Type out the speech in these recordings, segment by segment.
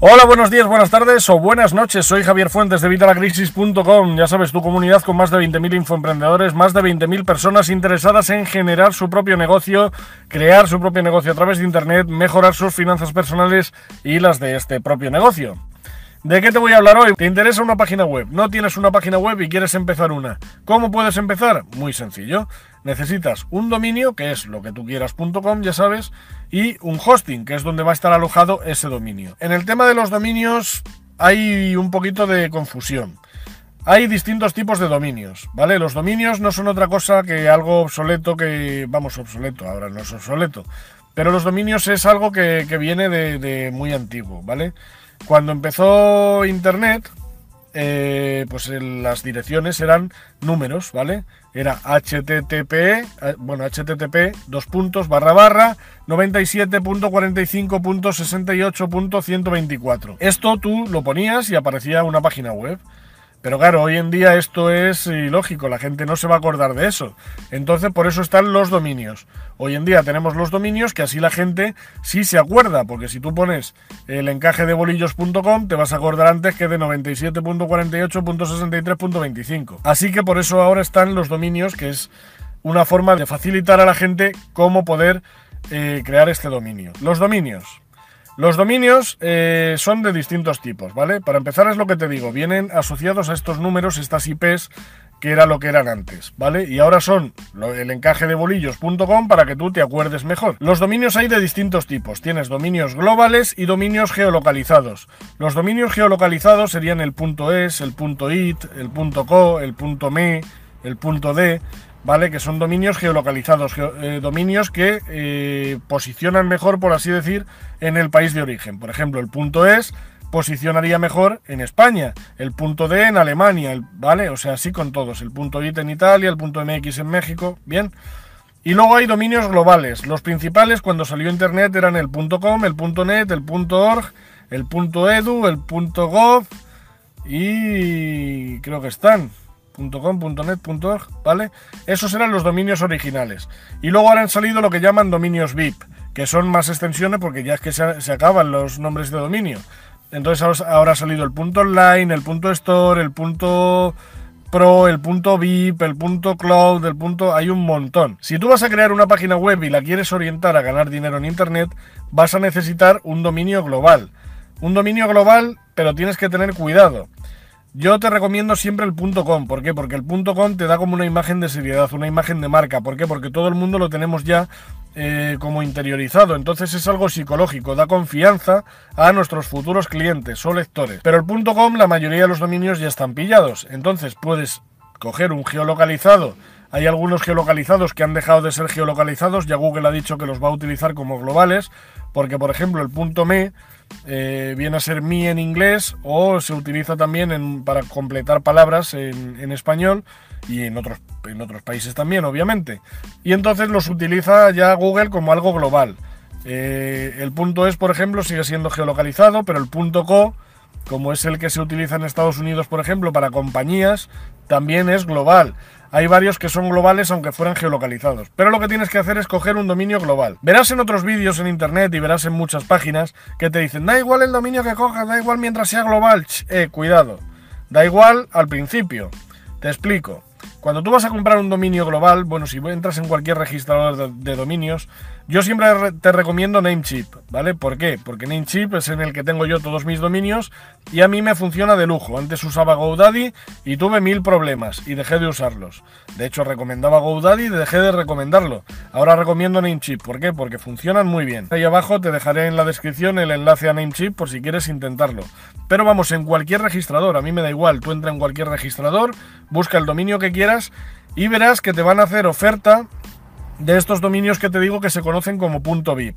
Hola, buenos días, buenas tardes o buenas noches. Soy Javier Fuentes de Vitalacrisis.com. Ya sabes, tu comunidad con más de 20.000 infoemprendedores, más de 20.000 personas interesadas en generar su propio negocio, crear su propio negocio a través de Internet, mejorar sus finanzas personales y las de este propio negocio. ¿De qué te voy a hablar hoy? ¿Te interesa una página web? ¿No tienes una página web y quieres empezar una? ¿Cómo puedes empezar? Muy sencillo. Necesitas un dominio, que es lo que tú quieras.com, ya sabes, y un hosting, que es donde va a estar alojado ese dominio. En el tema de los dominios hay un poquito de confusión. Hay distintos tipos de dominios, ¿vale? Los dominios no son otra cosa que algo obsoleto que, vamos, obsoleto, ahora no es obsoleto, pero los dominios es algo que, viene de, de muy antiguo, ¿vale? Cuando empezó Internet, eh, pues las direcciones eran números, ¿vale? Era http, eh, bueno, http, dos puntos, barra barra, 97.45.68.124. Esto tú lo ponías y aparecía una página web. Pero claro, hoy en día esto es ilógico, la gente no se va a acordar de eso. Entonces, por eso están los dominios. Hoy en día tenemos los dominios que así la gente sí se acuerda, porque si tú pones el encaje de bolillos.com, te vas a acordar antes que de 97.48.63.25. Así que por eso ahora están los dominios, que es una forma de facilitar a la gente cómo poder eh, crear este dominio. Los dominios. Los dominios eh, son de distintos tipos, ¿vale? Para empezar es lo que te digo, vienen asociados a estos números, estas IPs, que era lo que eran antes, ¿vale? Y ahora son el encaje de bolillos.com para que tú te acuerdes mejor. Los dominios hay de distintos tipos. Tienes dominios globales y dominios geolocalizados. Los dominios geolocalizados serían el .es, el .it, el .co, el .me, el .d. ¿vale? Que son dominios geolocalizados, eh, dominios que eh, posicionan mejor, por así decir, en el país de origen. Por ejemplo, el punto es posicionaría mejor en España, el punto D en Alemania, ¿vale? O sea, así con todos, el punto IT en Italia, el punto MX en México, bien. Y luego hay dominios globales. Los principales cuando salió Internet eran el .com, el .net, el .org, el .edu, el .gov y creo que están. .com, .net, .org, ¿vale? Esos eran los dominios originales. Y luego ahora han salido lo que llaman dominios VIP, que son más extensiones porque ya es que se, acaban los nombres de dominio. Entonces ahora ha salido el punto online, el punto store, el punto pro, el punto VIP, el punto cloud, el punto... Hay un montón. Si tú vas a crear una página web y la quieres orientar a ganar dinero en Internet, vas a necesitar un dominio global. Un dominio global, pero tienes que tener cuidado. Yo te recomiendo siempre el .com. ¿Por qué? Porque el .com te da como una imagen de seriedad, una imagen de marca. ¿Por qué? Porque todo el mundo lo tenemos ya eh, como interiorizado. Entonces es algo psicológico, da confianza a nuestros futuros clientes o lectores. Pero el .com, la mayoría de los dominios ya están pillados. Entonces puedes coger un geolocalizado. Hay algunos geolocalizados que han dejado de ser geolocalizados. Ya Google ha dicho que los va a utilizar como globales. Porque, por ejemplo, el .me eh, viene a ser mi en inglés o se utiliza también para completar palabras en, español y en otros, en otros países también, obviamente. Y entonces los utiliza ya Google como algo global. Eh, el punto es, por ejemplo, sigue siendo geolocalizado, pero el punto co, como es el que se utiliza en Estados Unidos, por ejemplo, para compañías, también es global. Hay varios que son globales aunque fueran geolocalizados. Pero lo que tienes que hacer es coger un dominio global. Verás en otros vídeos en internet y verás en muchas páginas que te dicen, da igual el dominio que cojas, da igual mientras sea global. eh, cuidado. Da igual al principio. Te explico. Cuando tú vas a comprar un dominio global, bueno, si entras en cualquier registrador de, dominios, yo siempre te recomiendo Namecheap, ¿vale? ¿Por qué? Porque Namecheap es en el que tengo yo todos mis dominios y a mí me funciona de lujo. Antes usaba GoDaddy y tuve mil problemas y dejé de usarlos. De hecho, recomendaba GoDaddy y dejé de recomendarlo. Ahora recomiendo Namecheap, ¿por qué? Porque funcionan muy bien. Ahí abajo te dejaré en la descripción el enlace a Namecheap por si quieres intentarlo. Pero vamos, en cualquier registrador, a mí me da igual, tú entra en cualquier registrador, busca el dominio que quieras y verás que te van a hacer oferta de estos dominios que te digo que se conocen como punto .vip.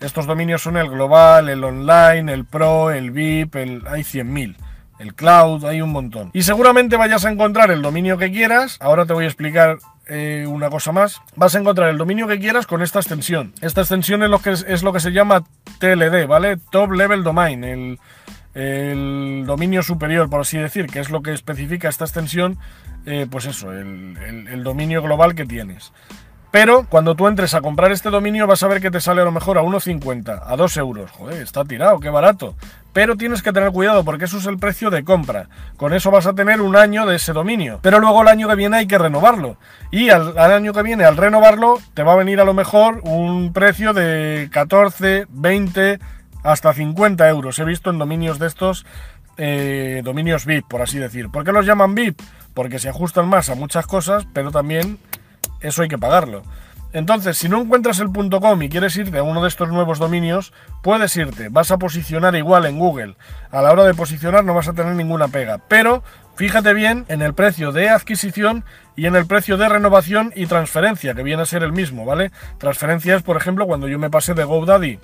Estos dominios son el global, el online, el pro, el VIP, el, hay 100.000. El cloud, hay un montón. Y seguramente vayas a encontrar el dominio que quieras. Ahora te voy a explicar eh, una cosa más. Vas a encontrar el dominio que quieras con esta extensión. Esta extensión es lo que, es lo que se llama TLD, ¿vale? Top Level Domain. El, el dominio superior, por así decir, que es lo que especifica esta extensión, eh, pues eso, el, dominio global que tienes. Pero cuando tú entres a comprar este dominio vas a ver que te sale a lo mejor a 1,50, a 2 euros. Joder, está tirado, qué barato. Pero tienes que tener cuidado porque eso es el precio de compra. Con eso vas a tener un año de ese dominio. Pero luego el año que viene hay que renovarlo. Y al, año que viene, al renovarlo, te va a venir a lo mejor un precio de 14, 20, hasta 50 euros. He visto en dominios de estos, eh, dominios VIP, por así decir. ¿Por qué los llaman VIP? Porque se ajustan más a muchas cosas, pero también eso hay que pagarlo. Entonces, si no encuentras el .com y quieres irte a uno de estos nuevos dominios, puedes irte, vas a posicionar igual en Google. A la hora de posicionar no vas a tener ninguna pega, pero fíjate bien en el precio de adquisición y en el precio de renovación y transferencia, que viene a ser el mismo, ¿vale? Transferencia es, por ejemplo, cuando yo me pasé de GoDaddy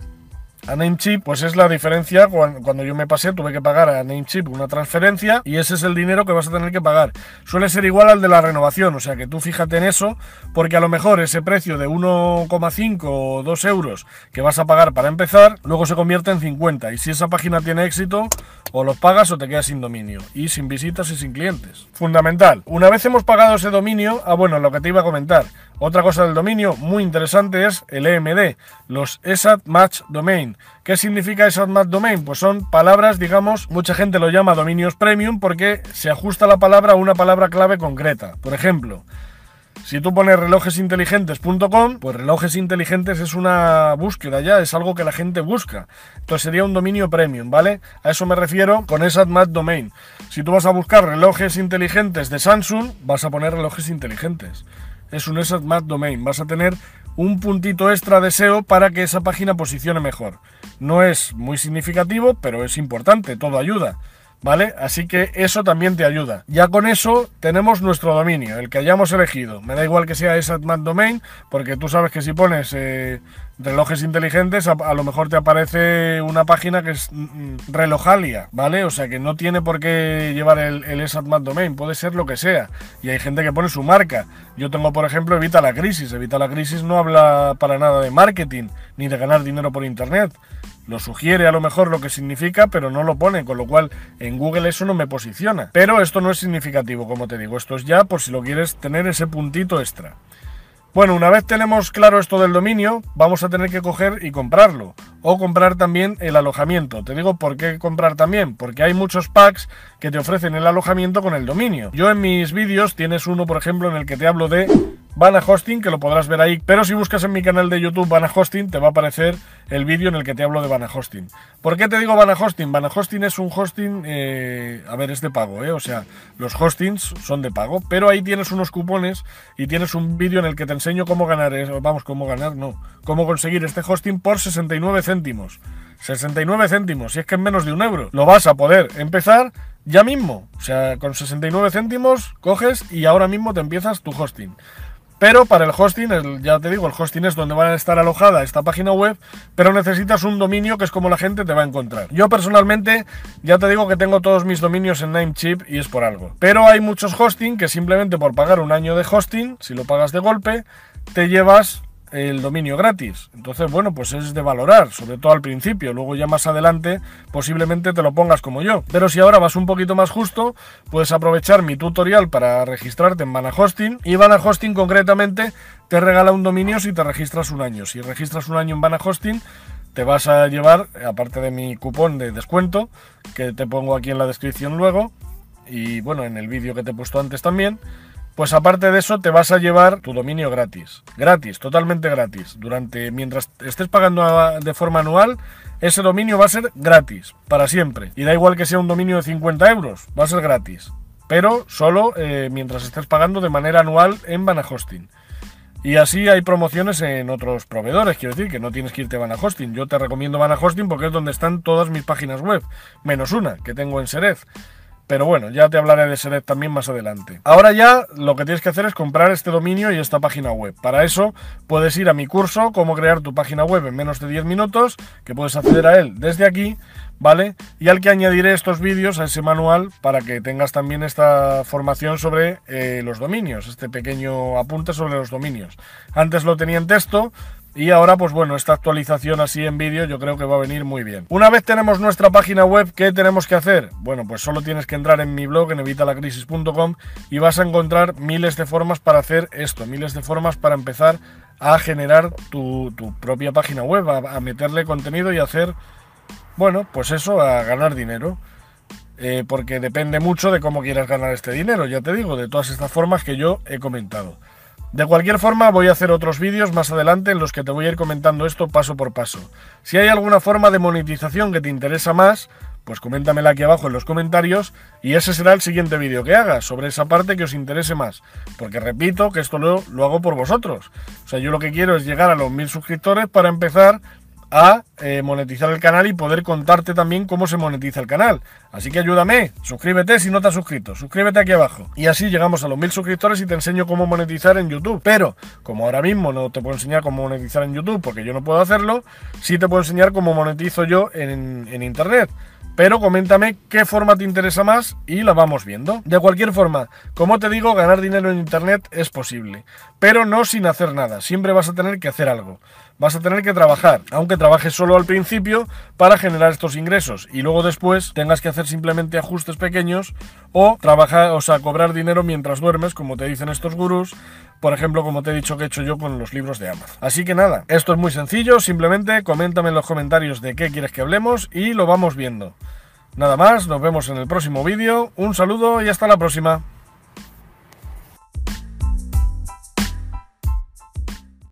a Namecheap, pues es la diferencia cuando, yo me pasé, tuve que pagar a Namecheap una transferencia y ese es el dinero que vas a tener que pagar. Suele ser igual al de la renovación, o sea que tú fíjate en eso, porque a lo mejor ese precio de 1,5 o 2 euros que vas a pagar para empezar, luego se convierte en 50 y si esa página tiene éxito, o los pagas o te quedas sin dominio y sin visitas y sin clientes. Fundamental. Una vez hemos pagado ese dominio, ah bueno, lo que te iba a comentar, otra cosa del dominio muy interesante es el EMD, los ESAT Match Domain. ¿Qué significa ESAT Match Domain? Pues son palabras, digamos, mucha gente lo llama dominios premium porque se ajusta la palabra a una palabra clave concreta. Por ejemplo, si tú pones relojesinteligentes.com, pues relojes inteligentes es una búsqueda ya, es algo que la gente busca. Entonces sería un dominio premium, ¿vale? A eso me refiero con ESAT Match Domain. Si tú vas a buscar relojes inteligentes de Samsung, vas a poner relojes inteligentes es un ESAT Mad Domain. Vas a tener un puntito extra de SEO para que esa página posicione mejor. No es muy significativo, pero es importante, todo ayuda. ¿Vale? Así que eso también te ayuda. Ya con eso tenemos nuestro dominio, el que hayamos elegido. Me da igual que sea Mad Domain, porque tú sabes que si pones eh, relojes inteligentes, a, lo mejor te aparece una página que es mm, mm, relojalia, ¿vale? O sea que no tiene por qué llevar el, el Domain, puede ser lo que sea. Y hay gente que pone su marca. Yo tengo, por ejemplo, Evita la Crisis. Evita la Crisis no habla para nada de marketing, ni de ganar dinero por Internet. Lo sugiere a lo mejor lo que significa, pero no lo pone, con lo cual en Google eso no me posiciona. Pero esto no es significativo, como te digo, esto es ya por si lo quieres tener ese puntito extra. Bueno, una vez tenemos claro esto del dominio, vamos a tener que coger y comprarlo. O comprar también el alojamiento. Te digo por qué comprar también. Porque hay muchos packs que te ofrecen el alojamiento con el dominio. Yo en mis vídeos tienes uno, por ejemplo, en el que te hablo de Vana Hosting, que lo podrás ver ahí. Pero si buscas en mi canal de YouTube Vana Hosting, te va a aparecer el vídeo en el que te hablo de Vana Hosting. ¿Por qué te digo Vana Hosting? Vana Hosting es un hosting, eh, a ver, es de pago, ¿eh? O sea, los hostings son de pago, pero ahí tienes unos cupones y tienes un vídeo en el que te enseño cómo ganar, vamos, cómo ganar, no, cómo conseguir este hosting por 69 céntimos. 69 céntimos, si es que es menos de un euro. Lo vas a poder empezar ya mismo. O sea, con 69 céntimos coges y ahora mismo te empiezas tu hosting. Pero para el hosting, ya te digo, el hosting es donde van a estar alojada esta página web, pero necesitas un dominio que es como la gente te va a encontrar. Yo personalmente, ya te digo que tengo todos mis dominios en Namecheap y es por algo. Pero hay muchos hosting que simplemente por pagar un año de hosting, si lo pagas de golpe, te llevas el dominio gratis. Entonces, bueno, pues es de valorar, sobre todo al principio. Luego ya más adelante posiblemente te lo pongas como yo. Pero si ahora vas un poquito más justo, puedes aprovechar mi tutorial para registrarte en Vana Hosting. Y Vana Hosting concretamente te regala un dominio si te registras un año. Si registras un año en Vana Hosting, te vas a llevar, aparte de mi cupón de descuento, que te pongo aquí en la descripción luego, y bueno, en el vídeo que te he puesto antes también, pues aparte de eso te vas a llevar tu dominio gratis. Gratis, totalmente gratis. Durante, mientras estés pagando de forma anual, ese dominio va a ser gratis, para siempre. Y da igual que sea un dominio de 50 euros, va a ser gratis. Pero solo eh, mientras estés pagando de manera anual en Vana Hosting. Y así hay promociones en otros proveedores, quiero decir que no tienes que irte a Vana Hosting. Yo te recomiendo Vana Hosting porque es donde están todas mis páginas web, menos una que tengo en Serez. Pero bueno, ya te hablaré de Seret también más adelante. Ahora ya lo que tienes que hacer es comprar este dominio y esta página web. Para eso puedes ir a mi curso, cómo crear tu página web en menos de 10 minutos, que puedes acceder a él desde aquí, ¿vale? Y al que añadiré estos vídeos a ese manual para que tengas también esta formación sobre eh, los dominios, este pequeño apunte sobre los dominios. Antes lo tenía en texto, y ahora, pues bueno, esta actualización así en vídeo yo creo que va a venir muy bien. Una vez tenemos nuestra página web, ¿qué tenemos que hacer? Bueno, pues solo tienes que entrar en mi blog, en evitalacrisis.com y vas a encontrar miles de formas para hacer esto, miles de formas para empezar a generar tu, propia página web, a, meterle contenido y hacer, bueno, pues eso, a ganar dinero. Eh, porque depende mucho de cómo quieras ganar este dinero, ya te digo, de todas estas formas que yo he comentado. De cualquier forma, voy a hacer otros vídeos más adelante en los que te voy a ir comentando esto paso por paso. Si hay alguna forma de monetización que te interesa más, pues coméntamela aquí abajo en los comentarios y ese será el siguiente vídeo que haga sobre esa parte que os interese más. Porque repito que esto lo, lo hago por vosotros. O sea, yo lo que quiero es llegar a los mil suscriptores para empezar a eh, monetizar el canal y poder contarte también cómo se monetiza el canal. Así que ayúdame, suscríbete si no te has suscrito, suscríbete aquí abajo. Y así llegamos a los mil suscriptores y te enseño cómo monetizar en YouTube. Pero, como ahora mismo no te puedo enseñar cómo monetizar en YouTube porque yo no puedo hacerlo, sí te puedo enseñar cómo monetizo yo en, en Internet. Pero coméntame qué forma te interesa más y la vamos viendo. De cualquier forma, como te digo, ganar dinero en Internet es posible, pero no sin hacer nada. Siempre vas a tener que hacer algo. Vas a tener que trabajar, aunque trabajes solo al principio para generar estos ingresos y luego después tengas que hacer simplemente ajustes pequeños o trabajar, o sea, cobrar dinero mientras duermes, como te dicen estos gurús, por ejemplo, como te he dicho que he hecho yo con los libros de Amazon. Así que nada, esto es muy sencillo, simplemente coméntame en los comentarios de qué quieres que hablemos y lo vamos viendo. Nada más, nos vemos en el próximo vídeo, un saludo y hasta la próxima.